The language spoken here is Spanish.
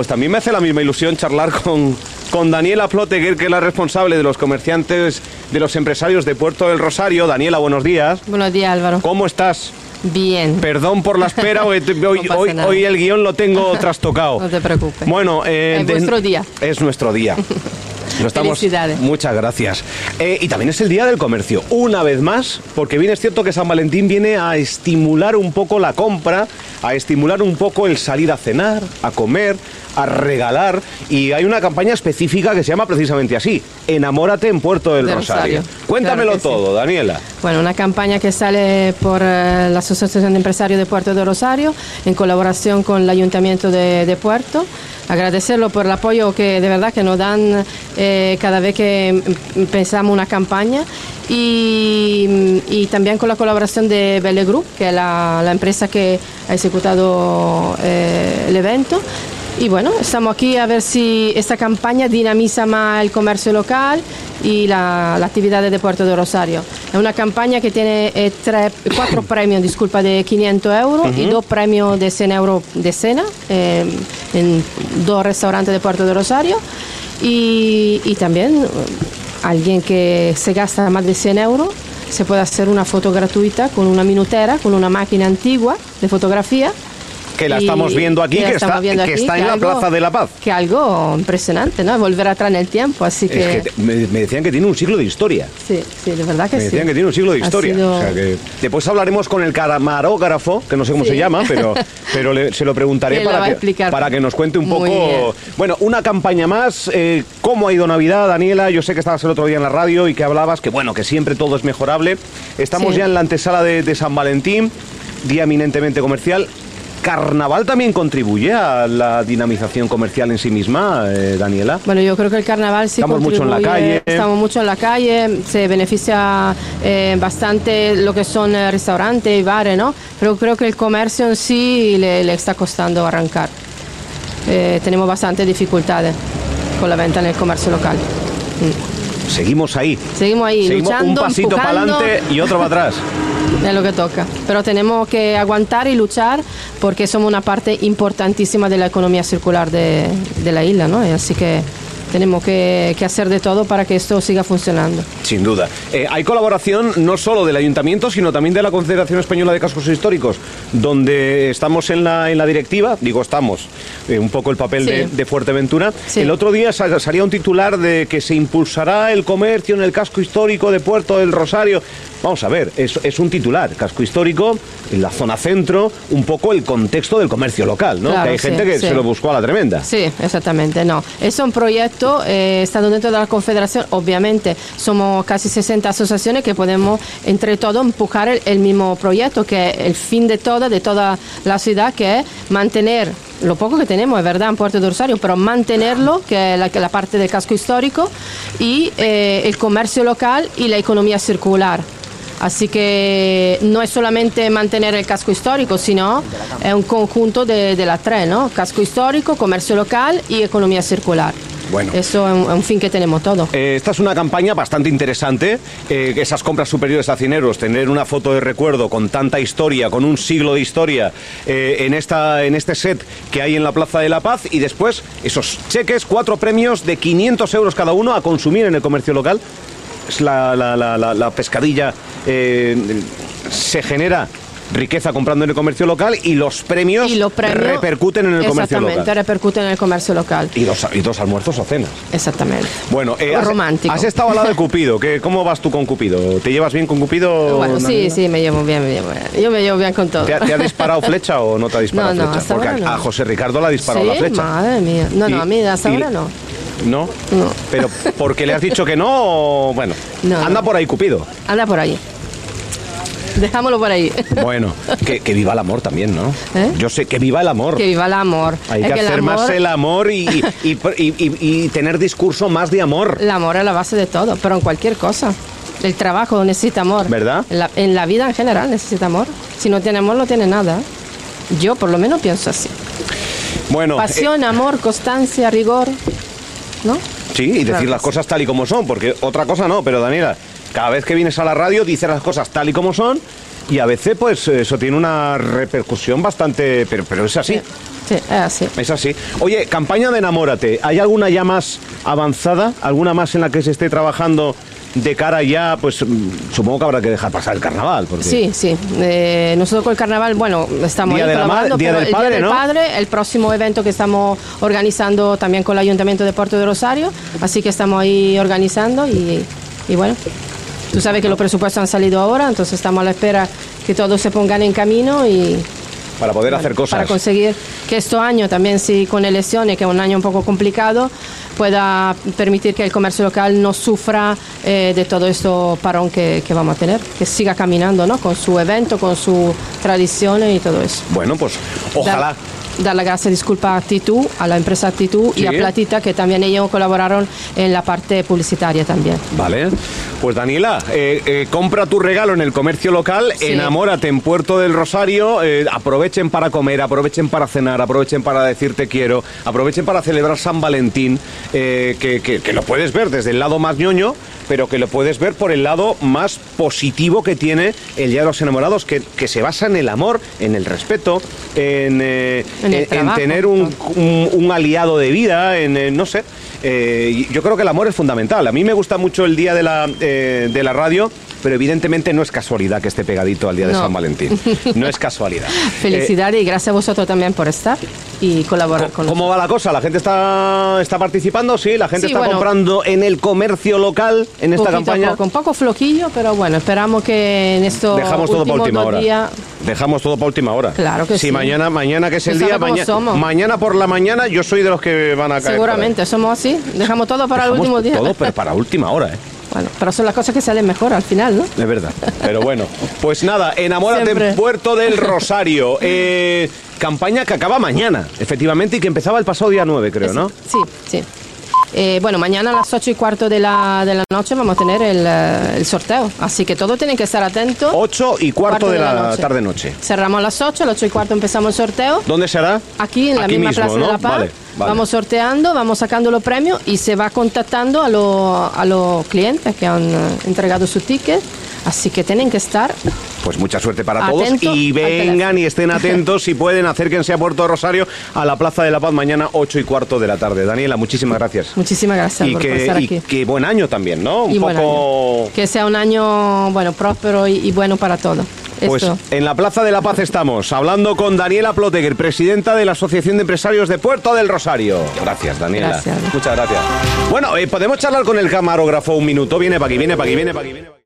Pues también me hace la misma ilusión charlar con, con Daniela Ploteguer, que es la responsable de los comerciantes, de los empresarios de Puerto del Rosario. Daniela, buenos días. Buenos días, Álvaro. ¿Cómo estás? Bien. Perdón por la espera, hoy, hoy, pasa hoy- nada. hoy el guion lo tengo trastocado. No te preocupes. Bueno, eh, Es vuestro día. Es nuestro día. Estamos- Felicidades. Muchas gracias. Eh, y también es el Día del Comercio, una vez más, porque bien es cierto que San Valentín viene a estimular un poco la compra, a estimular un poco el salir a cenar, a comer, a regalar. Y hay una campaña específica que se llama precisamente así, Enamórate en Puerto del Del Rosario. Rosario. Cuéntamelo Claro que sí. todo, Daniela. Bueno, una campaña que sale por eh, la Asociación de Empresarios de Puerto de Rosario en colaboración con el Ayuntamiento de, de Puerto. Agradecerlo por el apoyo que de verdad que nos dan eh, cada vez que mm, pensamos una campaña y, y también con la colaboración de Belle Group, que es la, la empresa que ha ejecutado eh, el evento. Y bueno, estamos aquí a ver si esta campaña dinamiza más el comercio local y la, la actividad de Puerto de Rosario. Es una campaña que tiene eh, tre- cuatro premios, disculpa, de 500 euros y dos premios de 100 euros de cena eh, en dos restaurantes de Puerto de Rosario. Y, y también alguien que se gasta más de 100 euros se puede hacer una foto gratuita con una minutera, con una máquina antigua de fotografía Que la estamos viendo aquí, que está, viendo que aquí, está en la algo- Plaza de la Paz. Que algo impresionante, ¿no? Volver atrás en el tiempo, así que... Es que me, me decían que tiene un siglo de historia. Sí, sí, de verdad que Me sí. decían que tiene un siglo de historia. sido- O sea que después hablaremos con el camarógrafo, que no sé cómo Sí. se llama, pero, pero le- se lo preguntaré lo para que, para que nos cuente un poco. Bueno, una campaña más. eh, ¿Cómo ha ido Navidad, Daniela? Yo sé que estabas el otro día en la radio y que hablabas que, bueno, que siempre todo es mejorable. Estamos Sí. ya en la antesala de, de San Valentín, día eminentemente comercial. ¿Carnaval también contribuye a la dinamización comercial en sí misma, eh, Daniela? Bueno, yo creo que el carnaval sí Estamos mucho en la calle. Estamos mucho en la calle, se beneficia eh, bastante lo que son eh, restaurantes y bares, ¿no? Pero creo que el comercio en sí le, le está costando arrancar. Eh, tenemos bastantes dificultades con la venta en el comercio local. Seguimos ahí. Seguimos ahí, Seguimos luchando, un pasito para adelante y otro para atrás. Es lo que toca. Pero tenemos que aguantar y luchar porque somos una parte importantísima de la economía circular de, de la isla, ¿no? Y Así que tenemos que, que hacer de todo para que esto siga funcionando. Sin duda. Eh, hay colaboración no solo del Ayuntamiento, sino también de la Confederación Española de Cascos Históricos, donde estamos en la, en la directiva, digo estamos, eh, un poco el papel Sí. de, de Fuerteventura. Sí. El otro día sal- salía un titular de que se impulsará el comercio en el casco histórico de Puerto del Rosario. Vamos a ver, es, es un titular, casco histórico, en la zona centro, un poco el contexto del comercio local, ¿no? Claro, que hay sí, gente que se lo buscó a la tremenda. Sí, exactamente, no. Es un proyecto, eh, estando dentro de la Confederación, obviamente somos casi 60 asociaciones que podemos entre todos empujar el, mismo proyecto, que es el fin de todo, de toda la ciudad, que es mantener lo poco que tenemos, es verdad, en Puerto de Rosario, pero mantenerlo, que es la parte del casco histórico, y eh, el comercio local y la economía circular. Así que no es solamente mantener el casco histórico, sino es un conjunto de, de las tres, ¿no? Casco histórico, comercio local y economía circular. Bueno. Eso es un, fin que tenemos todos. Eh, esta es una campaña bastante interesante. eh, esas compras superiores a 100 euros, tener una foto de recuerdo con tanta historia, con un siglo de historia eh, en, esta, en este set que hay en la Plaza de la Paz y después esos cheques, cuatro premios de 500 euros cada uno a consumir en el comercio local. Es la, la- la- la- la pescadilla. eh, se genera riqueza comprando en el comercio local y los premios, Y los premios repercuten en el comercio Exactamente, local. repercuten en el comercio local. Y dos, y dos almuerzos o cenas. Exactamente. Bueno, eh, has, Romántico. has estado al lado de Cupido. ¿Qué, ¿Cómo vas tú con Cupido? ¿Te llevas bien con Cupido? Bueno, sí, sí, me llevo bien, me llevo bien. Yo me llevo bien con todo. ¿Te, ha- te ha disparado flecha o no te ha disparado No, no, flecha? hasta Porque a, no. a José Ricardo le ha disparado sí, la flecha. madre mía. No, no, a mí hasta y- ahora no. ¿No? No. Pero porque le has dicho que no, o- bueno, No, anda no. por ahí Cupido. Anda por ahí. Dejámoslo por ahí. Bueno, que, que viva el amor también, ¿no? ¿Eh? Yo sé que viva el amor. que viva el amor. Hay Es que el hacer más el amor y, y- y- y- y tener discurso más de amor. El amor es la base de todo, pero en cualquier cosa. El trabajo necesita amor. ¿Verdad? En la, en la vida en general necesita amor. Si no tiene amor, no tiene nada. Yo por lo menos pienso así. Bueno, eh, Pasión, amor, constancia, rigor. ¿No? Sí, y decir Claro las sí. cosas tal y como son, porque otra cosa no, pero Daniela, cada vez que vienes a la radio dices las cosas tal y como son y a veces pues eso tiene una repercusión bastante... Pero, pero es así. Sí, es así. Es así. Oye, campaña de enamórate. ¿Hay alguna ya más avanzada? ¿Alguna más en la que se esté trabajando de cara ya, pues mm, supongo que habrá que dejar pasar el carnaval? Porque... Sí, sí. Eh, nosotros con el carnaval, bueno, estamos Día ahí de la Madre- Día del el Padre, Día del ¿no? Padre, el próximo evento que estamos organizando también con el Ayuntamiento de Puerto de Rosario, así que estamos ahí organizando y, y bueno, tú sabes que los presupuestos han salido ahora, entonces estamos a la espera que todos se pongan en camino y Para poder hacer cosas. para conseguir que este año también, sí, con elecciones, que es un año un poco complicado, pueda permitir que el comercio local no sufra eh, de todo esto parón que, que vamos a tener, que siga caminando, ¿no? Con su evento, con sus tradiciones y todo eso. Bueno, pues ojalá. Dar, dar las gracias, disculpa a Titu, a la empresa Titu Sí. y a Platita, que también ellos colaboraron en la parte publicitaria también. Vale. Pues Daniela, eh, eh, compra tu regalo en el comercio local, Sí. enamórate en Puerto del Rosario, eh, aprovechen para comer, aprovechen para cenar, aprovechen para decir te quiero, aprovechen para celebrar San Valentín, eh, que, que- que lo puedes ver desde el lado más ñoño, pero que lo puedes ver por el lado más positivo que tiene el Día de los Enamorados, que, que se basa en el amor, en el respeto, en, En el en- en trabajo, tener un, un, un aliado de vida, en, no sé. Eh, yo creo que el amor es fundamental. A mí me gusta mucho el día de la, eh, de la radio, pero evidentemente no es casualidad que esté pegadito al día de No. San Valentín. No es casualidad. Felicidades y gracias a vosotros también por estar y colaborar Eh, con ¿Cómo va la cosa? ¿La gente está, está participando? Sí, la gente Sí, está bueno. comprando en el comercio local en esta campaña. poco, un poco floquillo, pero bueno, esperamos que en estos Dejamos todo últimos última dos hora. días Dejamos todo para última hora. Claro que si sí. mañana, mañana que es el día, sabes cómo maña- somos. mañana por la mañana yo soy de los que van a caer. seguramente somos así, dejamos todo para el último día. Todo, pero para última hora, ¿eh? Bueno, pero son las cosas que salen mejor al final, ¿no? Es verdad. Pero bueno, pues nada, enamórate Siempre. en Puerto del Rosario. Eh, campaña que acaba mañana, efectivamente, y que empezaba el pasado día 9, creo, ¿no? Sí, sí. Eh, bueno, mañana a las 8 y cuarto de la, de la noche vamos a tener el, eh, el sorteo, así que todos tienen que estar atentos. 8 y cuarto, de la, noche. tarde-noche. Cerramos a las 8, a las 8 y cuarto empezamos el sorteo. ¿Dónde será? Aquí en la Aquí misma mismo, Plaza ¿no? de la Paz. Vale, vale. Vamos sorteando, vamos sacando los premios y se va contactando a, los- a los clientes que han eh, entregado su ticket. Así que tienen que estar. Pues mucha suerte para todos y vengan y estén atentos si pueden, acérquense a Puerto Rosario a la Plaza de la Paz mañana 8 y cuarto de la tarde. Daniela, muchísimas gracias. Muchísimas gracias Y por, que, estar y aquí. que buen año también, ¿no? Un Y poco... Que sea un año bueno próspero y, y bueno para todos. Pues Esto. en la Plaza de la Paz estamos, hablando con Daniela Ploteger, presidenta de la Asociación de Empresarios de Puerto del Rosario. Gracias, Daniela. Gracias. Muchas gracias. Bueno, eh, podemos charlar con el camarógrafo un minuto. Viene para aquí, viene para aquí, viene para aquí. Viene pa' aquí.